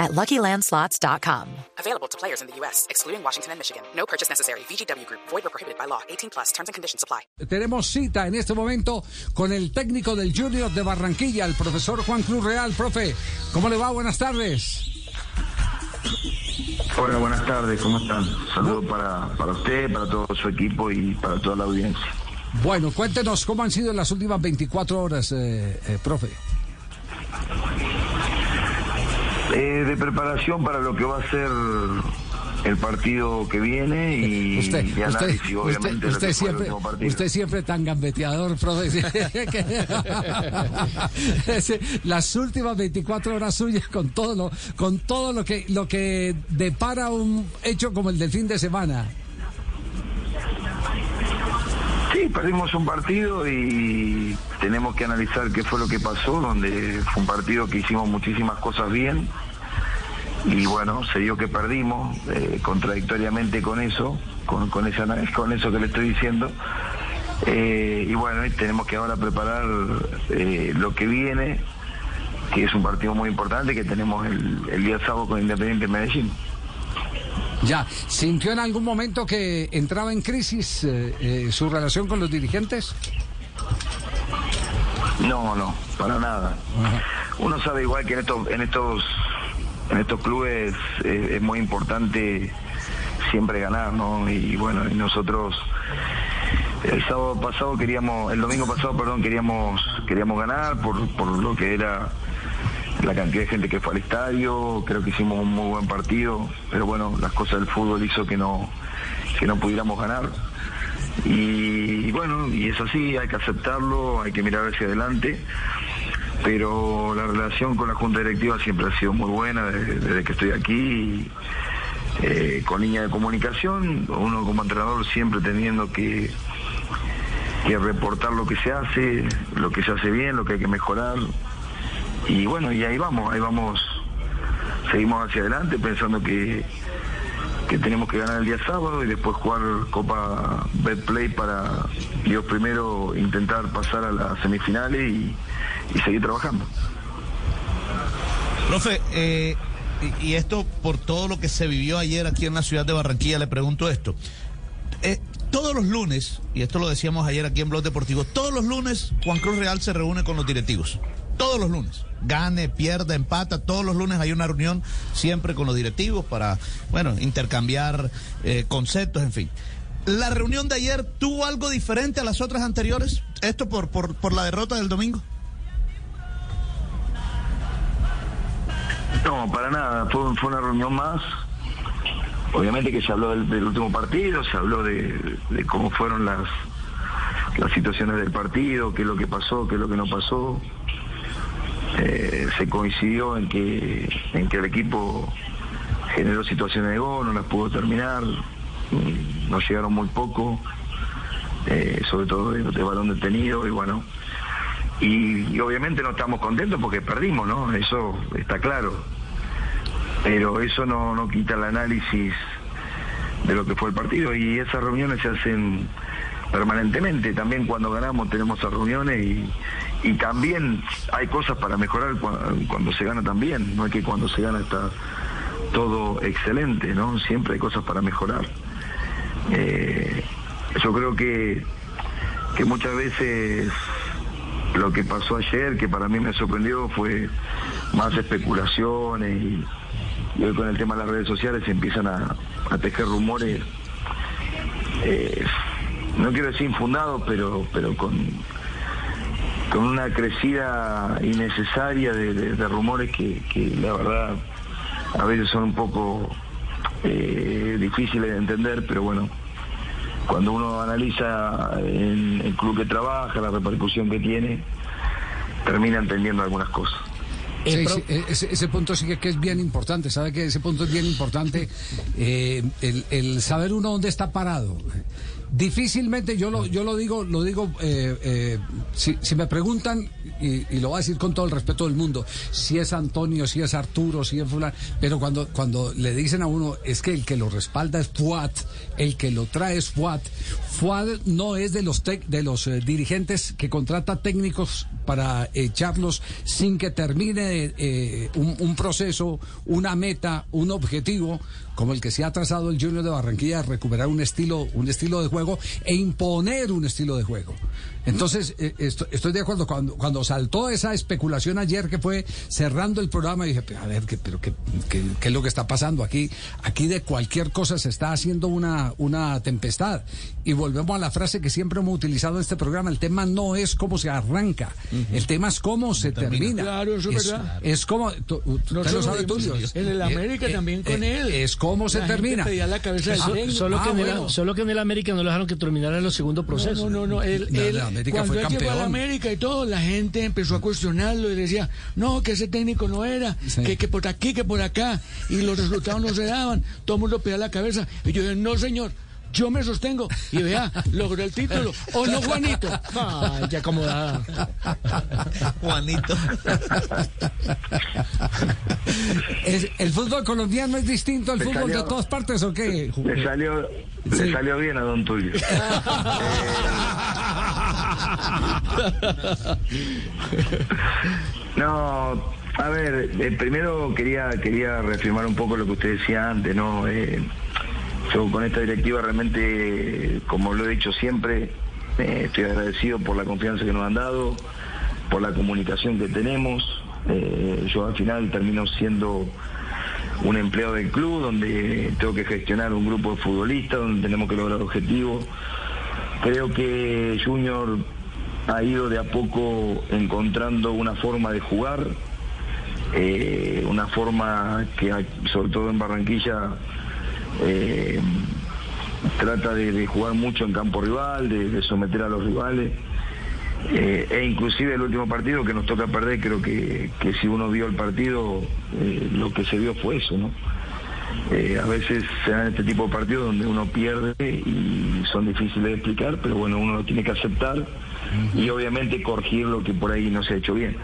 at LuckyLandSlots.com. Available to players in the U.S., excluding Washington and Michigan. No purchase necessary. VGW Group. Void or prohibited by law. 18 plus. Terms and conditions apply. Tenemos cita en este momento con el técnico del Junior de Barranquilla, el profesor Juan Cruz Real. Profe, ¿cómo le va? Buenas tardes. Hola, buenas tardes, ¿cómo están? Saludos para, para usted, para todo su equipo y para toda la audiencia. Bueno, cuéntenos cómo han sido las últimas 24 horas, eh, eh, profe. Eh, de preparación para lo que va a ser el partido que viene y, Usted, y usted, análisis, usted, obviamente, usted siempre, usted siempre tan gambeteador, profe. Ese- Las últimas 24 horas suyas con todo lo, con todo lo que, lo que depara un hecho como el del fin de semana. Sí, perdimos un partido y tenemos que analizar qué fue lo que pasó, donde fue un partido que hicimos muchísimas cosas bien y bueno, se dio que perdimos, eh, contradictoriamente con eso, con, esa, con eso que le estoy diciendo. Eh, y bueno, tenemos que ahora preparar eh, lo que viene, que es un partido muy importante que tenemos el, el día sábado con Independiente Medellín. Ya, ¿sintió en algún momento que entraba en crisis eh, eh, su relación con los dirigentes? No, no, para nada. Uno sabe igual que en estos, en estos, en estos clubes eh, es muy importante siempre ganar, ¿no? Y bueno, y nosotros el sábado pasado queríamos, el domingo pasado, perdón, queríamos, queríamos ganar por, por lo que era la cantidad de gente que fue al estadio, creo que hicimos un muy buen partido, pero bueno, las cosas del fútbol hizo que no, que no pudiéramos ganar. Y, bueno, y es así, hay que aceptarlo, hay que mirar hacia adelante, pero la relación con la Junta Directiva siempre ha sido muy buena desde, que estoy aquí, eh, con línea de comunicación, uno como entrenador siempre teniendo que, que reportar lo que se hace, lo que se hace bien, lo que hay que mejorar, y bueno, y ahí vamos, ahí vamos, seguimos hacia adelante pensando que, que tenemos que ganar el día sábado y después jugar Copa Betplay para, Dios primero, intentar pasar a las semifinales y, seguir trabajando. Profe, eh, y, y esto por todo lo que se vivió ayer aquí en la ciudad de Barranquilla, le pregunto esto. Eh, todos los lunes, y esto lo decíamos ayer aquí en Blog Deportivo, todos los lunes Juan Cruz Real se reúne con los directivos. Todos los lunes. Gane, pierda, empata. Todos los lunes hay una reunión siempre con los directivos para, bueno, intercambiar eh, conceptos, en fin. ¿La reunión de ayer tuvo algo diferente a las otras anteriores? ¿Esto por, por, por la derrota del domingo? No, para nada, fue, fue una reunión más. Obviamente que se habló del, último partido, se habló de, de cómo fueron las, las situaciones del partido, qué es lo que pasó, qué es lo que no pasó. Eh, se coincidió en que, en que el equipo generó situaciones de gol, no las pudo terminar, mm, nos llegaron muy poco, eh, sobre todo de, balón detenido y bueno. Y, y obviamente no estamos contentos porque perdimos, ¿no? Eso está claro. Pero eso no, no quita el análisis de lo que fue el partido y esas reuniones se hacen permanentemente. También cuando ganamos tenemos esas reuniones y, y también hay cosas para mejorar cua- cuando, se gana también. No es que cuando se gana está todo excelente, ¿no? Siempre hay cosas para mejorar. Eh, yo creo que, que muchas veces lo que pasó ayer, que para mí me sorprendió, fue más especulaciones y, y hoy con el tema de las redes sociales se empiezan a, a tejer rumores, eh, no quiero decir infundados, pero, pero con, con una crecida innecesaria de, de- de rumores que, que la verdad a veces son un poco eh, difíciles de entender, pero bueno, cuando uno analiza en el club que trabaja, la repercusión que tiene, termina entendiendo algunas cosas. Sí, sí, e- ese, ese punto sí que, que es bien importante, ¿sabe que ese punto es bien importante? eh, el, el saber uno dónde está parado. Difícilmente, yo lo, yo lo digo, lo digo, eh, eh, si, si, me preguntan, y, y, lo voy a decir con todo el respeto del mundo, si es Antonio, si es Arturo, si es fulano, pero cuando, cuando le dicen a uno, es que el que lo respalda es Fuat, el que lo trae es Fuat, Fuat no es de los, de los eh, dirigentes que contrata técnicos para echarlos sin que termine eh, un, un proceso, una meta, un objetivo, como el que se ha trazado el Junior de Barranquilla, recuperar un estilo, un estilo de juego e imponer un estilo de juego. Entonces, eh, estoy, estoy, de acuerdo. Cuando, cuando saltó esa especulación ayer que fue cerrando el programa, dije, a ver, ¿qué, pero qué, qué, qué, es lo que está pasando aquí? Aquí de cualquier cosa se está haciendo una, una tempestad. Y volvemos a la frase que siempre hemos utilizado en este programa. El tema no es cómo se arranca. Uh -huh. El tema es cómo se termina. termina. Claro, eso es verdad. Es como, tú, no lo sabes tú, En el América eh, también con eh, él. Es cómo se la termina. La cabeza ah, solo, ah, que bueno. el, solo que en el América no lo dejaron que terminara los segundos procesos. No, no, no. La América cuando fue él llegó a la campeón. América y todo, la gente empezó a cuestionarlo y decía, no, que ese técnico no era, Sí. que, que por aquí, que por acá, y los resultados no se daban, todo el mundo pedía la cabeza. Y yo dije, no, señor. Yo me sostengo y vea, logró el título. ¿O no, Juanito? Ay, qué acomodada. Juanito. Es- ¿El fútbol colombiano es distinto al Le fútbol de todas partes o qué? Le salió, Sí. le salió bien a Don Tulio. No, a ver, eh, primero quería quería reafirmar un poco lo que usted decía antes, ¿no? Eh, yo con esta directiva realmente, como lo he dicho siempre, eh, estoy agradecido por la confianza que nos han dado, por la comunicación que tenemos. Eh, yo al final termino siendo un empleado del club donde tengo que gestionar un grupo de futbolistas, donde tenemos que lograr objetivos. Creo que Junior ha ido de a poco encontrando una forma de jugar, eh, una forma que sobre todo en Barranquilla eh, trata de, jugar mucho en campo rival, de, someter a los rivales. Eh, e inclusive el último partido que nos toca perder, creo que, que si uno vio el partido, eh, lo que se vio fue eso, ¿no? A veces se dan este tipo de partidos donde uno pierde y son difíciles de explicar, pero bueno, uno lo tiene que aceptar y obviamente corregir lo que por ahí no se ha hecho bien.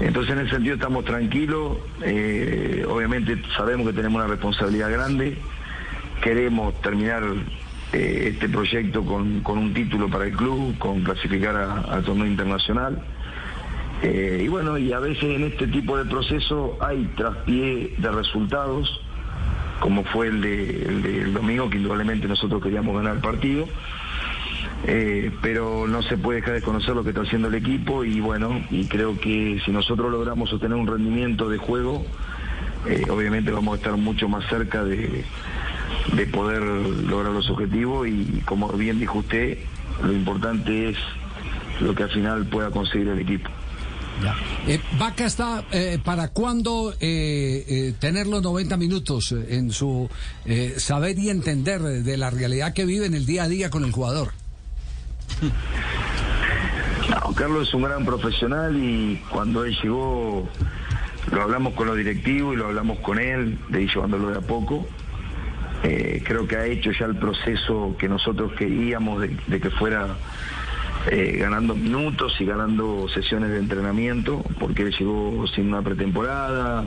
Entonces en ese sentido estamos tranquilos, obviamente sabemos que tenemos una responsabilidad grande, queremos terminar eh, este proyecto con, con un título para el club, con clasificar a- al torneo internacional. Eh, y bueno, y a veces en este tipo de proceso hay traspié de resultados, como fue el, de, el del domingo, que indudablemente nosotros queríamos ganar el partido. Eh, pero no se puede dejar de conocer lo que está haciendo el equipo y bueno, y creo que si nosotros logramos obtener un rendimiento de juego, obviamente vamos a estar mucho más cerca de, de poder lograr los objetivos y como bien dijo usted, lo importante es lo que al final pueda conseguir el equipo. Eh, Vaca está eh, para cuándo eh, eh, tener los 90 minutos en su saber y entender de la realidad que vive en el día a día con el jugador. No, Carlos es un gran profesional y cuando él llegó lo hablamos con los directivos y lo hablamos con él, de ir llevándolo de a poco. Eh, creo que ha hecho ya el proceso que nosotros queríamos de, que fuera eh, ganando minutos y ganando sesiones de entrenamiento, porque él llegó sin una pretemporada,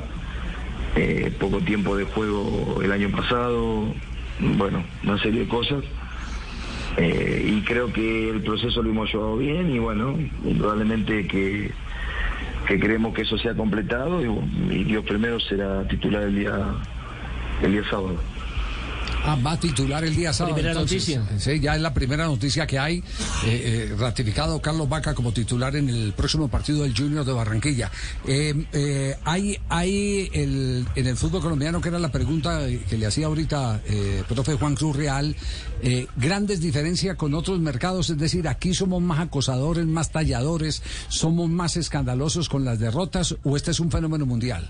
eh, poco tiempo de juego el año pasado, bueno, una serie de cosas. Y creo que el proceso lo hemos llevado bien y bueno, indudablemente que, que queremos que eso sea completado y, y Dios primero será titular el día, el día sábado. Ah, va a titular el día sábado. Primera entonces. noticia. Sí, ya es la primera noticia que hay. eh, eh, ratificado Carlos Vaca como titular en el próximo partido del Junior de Barranquilla. Eh, eh, hay hay el, en el fútbol colombiano, que era la pregunta que le hacía ahorita eh, profe Juan Cruz Real, grandes diferencias con otros mercados. Es decir, aquí somos más acosadores, más talladores, somos más escandalosos con las derrotas, o este es un fenómeno mundial.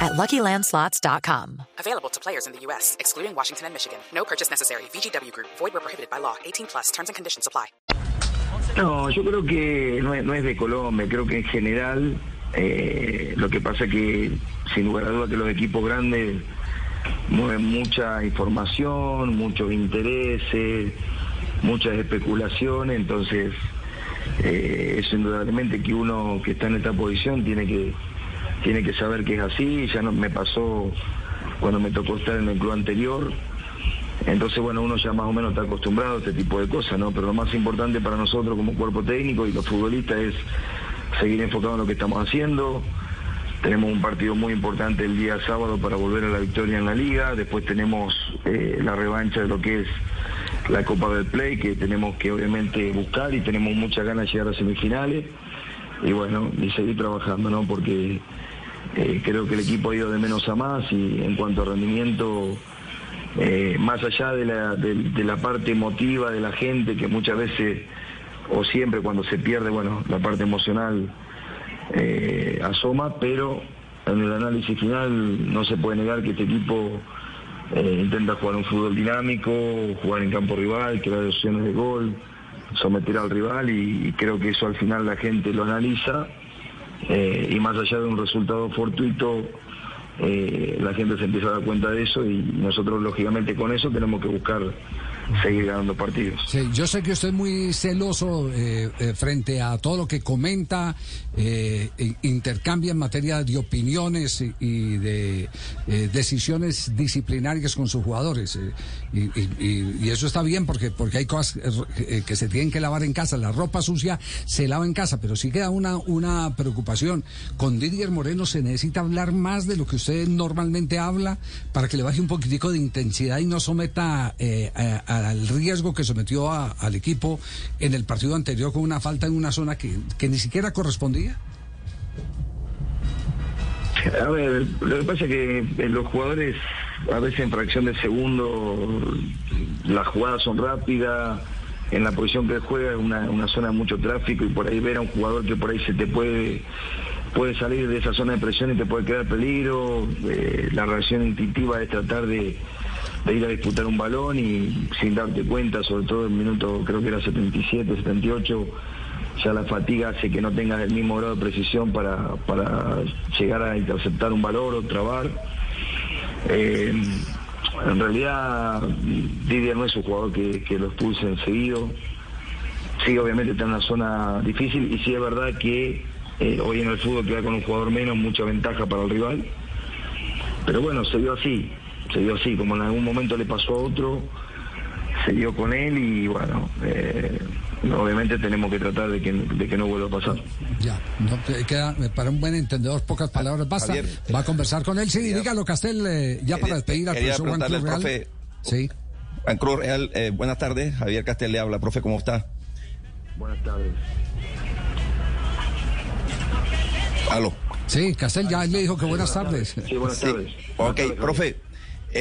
at LuckyLandSlots.com. Available to players in the U.S., excluding Washington and Michigan. No purchase necessary. VGW Group. Void where prohibited by law. 18 plus. Terms and conditions apply. No, yo creo que no es, no es de Colombia, creo que en general eh, lo que pasa que sin lugar a dudas que los equipos grandes mueven mucha información, muchos intereses, muchas especulaciones, entonces eh, es indudablemente que uno que está en esta posición tiene que tiene que saber que es así, ya no me pasó cuando me tocó estar en el club anterior, entonces, bueno, uno ya más o menos está acostumbrado a este tipo de cosas, ¿no? Pero lo más importante para nosotros como cuerpo técnico y los futbolistas es seguir enfocado en lo que estamos haciendo. Tenemos un partido muy importante el día sábado para volver a la victoria en la liga. Después tenemos eh, la revancha de lo que es la Copa del Play, que tenemos que obviamente buscar y tenemos muchas ganas de llegar a semifinales. Y bueno, y seguir trabajando, ¿no? Porque eh, creo que el equipo ha ido de menos a más y en cuanto a rendimiento eh, más allá de la, de, la parte emotiva de la gente, que muchas veces o siempre cuando se pierde, bueno, la parte emocional eh, asoma, pero en el análisis final no se puede negar que este equipo intenta jugar un fútbol dinámico, jugar en campo rival, crear opciones de gol, someter al rival y creo que eso al final la gente lo analiza eh, y más allá de un resultado fortuito, eh, la gente se empieza a dar cuenta de eso y nosotros lógicamente con eso tenemos que buscar seguir ganando partidos. Sí, yo sé que usted es muy celoso eh, eh, frente a todo lo que comenta, eh, intercambia en materia de opiniones y, y de decisiones disciplinarias con sus jugadores. y, y- y- y eso está bien porque, porque hay cosas que se tienen que lavar en casa. La ropa sucia se lava en casa, pero sí queda una, una preocupación. Con Didier Moreno se necesita hablar más de lo que usted normalmente habla para que le baje un poquitico de intensidad y no someta eh, a- al riesgo que sometió a- al equipo en el partido anterior con una falta en una zona que, que ni siquiera correspondía. A ver, lo que pasa es que eh, los jugadores a veces en fracción de segundo las jugadas son rápidas, en la posición que juega es una, una zona de mucho tráfico y por ahí ver a un jugador que por ahí se te puede puede salir de esa zona de presión y te puede quedar peligro, eh, la reacción instintiva es tratar de ir a disputar un balón y sin darte cuenta, sobre todo en minuto creo que era 77, 78, ya la fatiga hace que no tengas el mismo grado de precisión para, para llegar a interceptar un valor o trabar. Eh, en realidad Didier no es un jugador que, que lo expulse enseguido. Sí, obviamente está en una zona difícil y sí es verdad que eh, hoy en el fútbol queda con un jugador menos, mucha ventaja para el rival. Pero bueno, se dio así, se dio así, como en algún momento le pasó a otro, se dio con él y bueno, eh, obviamente tenemos que tratar de que, de que no vuelva a pasar. Ya, no, que- queda, eh, para un buen entendedor, pocas palabras basta. Javier, Va a conversar con él. Sí, dígalo, Castel, eh, ya para despedir al quería profesor Juan Cruz Real. al Sí. Juan Cruz Real, eh, buenas tardes. Javier Castel le habla. Profe, ¿cómo está? Buenas tardes. Aló. Sí, Castel ya le dijo que buenas tardes. Sí, buenas Sí. tardes. Buenas Ok, tardes, profe,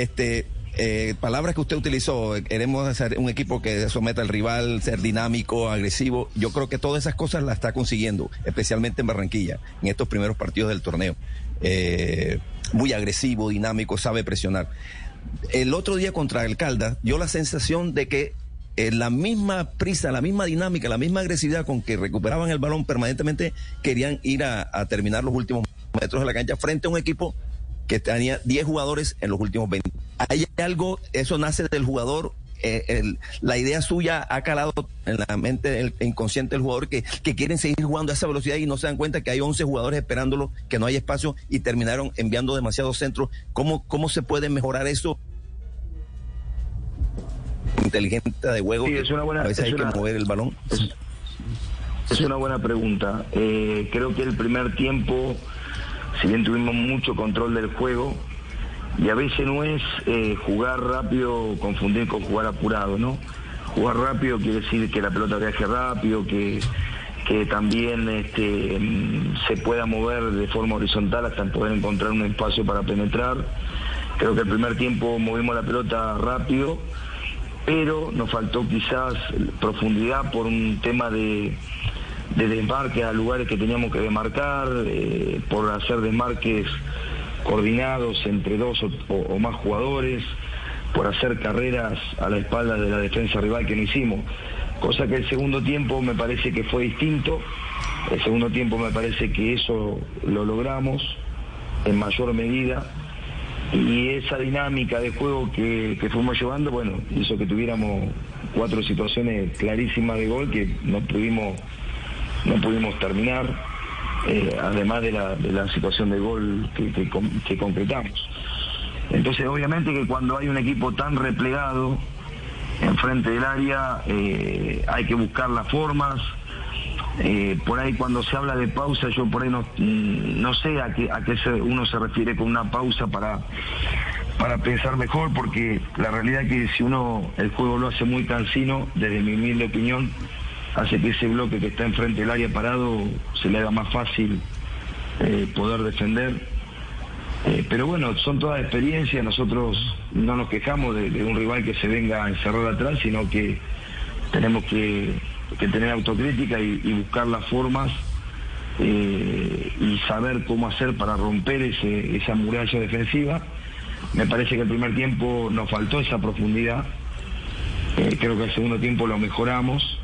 este, eh, palabras que usted utilizó, queremos hacer un equipo que someta al rival, ser dinámico, agresivo. Yo creo que todas esas cosas las está consiguiendo, especialmente en Barranquilla, en estos primeros partidos del torneo. Eh, muy agresivo, dinámico, sabe presionar. El otro día contra el Caldas, dio la sensación de que eh, la misma prisa, la misma dinámica, la misma agresividad con que recuperaban el balón permanentemente, querían ir a terminar los últimos metros de la cancha frente a un equipo que tenía 10 jugadores en los últimos 20. Hay algo, eso nace del jugador, eh, el- la idea suya ha calado en la mente del inconsciente del jugador que, que quieren seguir jugando a esa velocidad y no se dan cuenta que hay 11 jugadores esperándolo, que no hay espacio y terminaron enviando demasiados centros. ¿Cómo, cómo se puede mejorar eso? Inteligente de juego. Sí, es una buena- a veces es hay una- que mover el balón. Es, es una buena pregunta. Eh, creo que el primer tiempo, si bien tuvimos mucho control del juego, y a veces no es eh, jugar rápido, confundir con jugar apurado, ¿no? Jugar rápido quiere decir que la pelota viaje rápido, que, que también este, se pueda mover de forma horizontal hasta poder encontrar un espacio para penetrar. Creo que el primer tiempo movimos la pelota rápido, pero nos faltó quizás profundidad por un tema de, de desmarque a lugares que teníamos que demarcar, eh, por hacer desmarques coordinados entre dos o, más jugadores, por hacer carreras a la espalda de la defensa rival que no hicimos. Cosa que el segundo tiempo me parece que fue distinto. El segundo tiempo me parece que eso lo logramos en mayor medida y esa dinámica de juego que, que, fuimos llevando, bueno, hizo que tuviéramos cuatro situaciones clarísimas de gol que no pudimos, no pudimos terminar, eh, además de la, situación de gol que, que, concretamos. Entonces, obviamente que cuando hay un equipo tan replegado enfrente del área, eh, hay que buscar las formas, eh, por ahí cuando se habla de pausa, yo por ahí no, no sé a qué, a qué uno se refiere con una pausa para, para pensar mejor, porque la realidad es que si uno el juego lo hace muy cansino, desde mi humilde opinión, hace que ese bloque que está enfrente del área parado se le haga más fácil eh, poder defender. Eh, pero bueno, son todas experiencias, nosotros no nos quejamos de, un rival que se venga a encerrar atrás, sino que tenemos que tener autocrítica y, buscar las formas eh, y saber cómo hacer para romper ese, esa muralla defensiva. Me parece que el primer tiempo nos faltó esa profundidad. Creo que el segundo tiempo lo mejoramos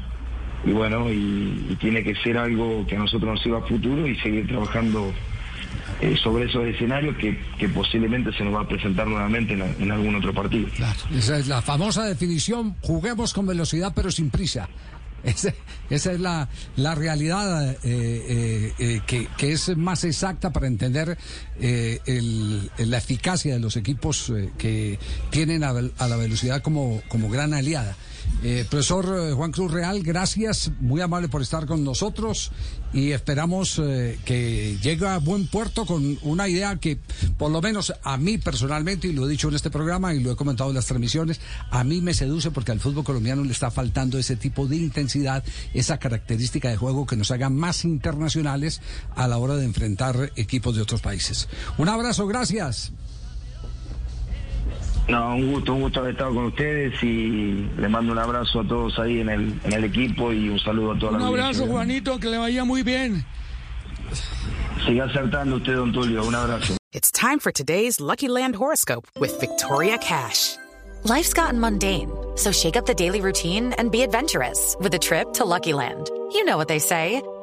y bueno, y, tiene que ser algo que a nosotros nos sirva a futuro y seguir trabajando eh, sobre esos escenarios que, que, posiblemente se nos va a presentar nuevamente en, en algún otro partido. Claro, esa es la famosa definición, juguemos con velocidad pero sin prisa. Esa, esa es la, la realidad eh, eh, que, que, es más exacta para entender el, la eficacia de los equipos que tienen a, a, la velocidad como, como gran aliada. Profesor Juan Cruz Real, gracias, muy amable por estar con nosotros y esperamos que llegue a buen puerto con una idea que por lo menos a mí personalmente, y lo he dicho en este programa y lo he comentado en las transmisiones, a mí me seduce porque al fútbol colombiano le está faltando ese tipo de intensidad esa característica de juego que nos haga más internacionales a la hora de enfrentar equipos de otros países. Un abrazo, gracias. No, un gusto, un gusto haber estado con ustedes y le mando un abrazo a todos ahí en el, en el equipo y un saludo a toda un la Un abrazo, Juanito, que le vaya muy bien. Siga acertando usted, don Tulio. Un abrazo. It's time for today's Lucky Land horoscope with Victoria Cash. Life's gotten mundane, so shake up the daily routine and be adventurous with a trip to Lucky Land. You know what they say.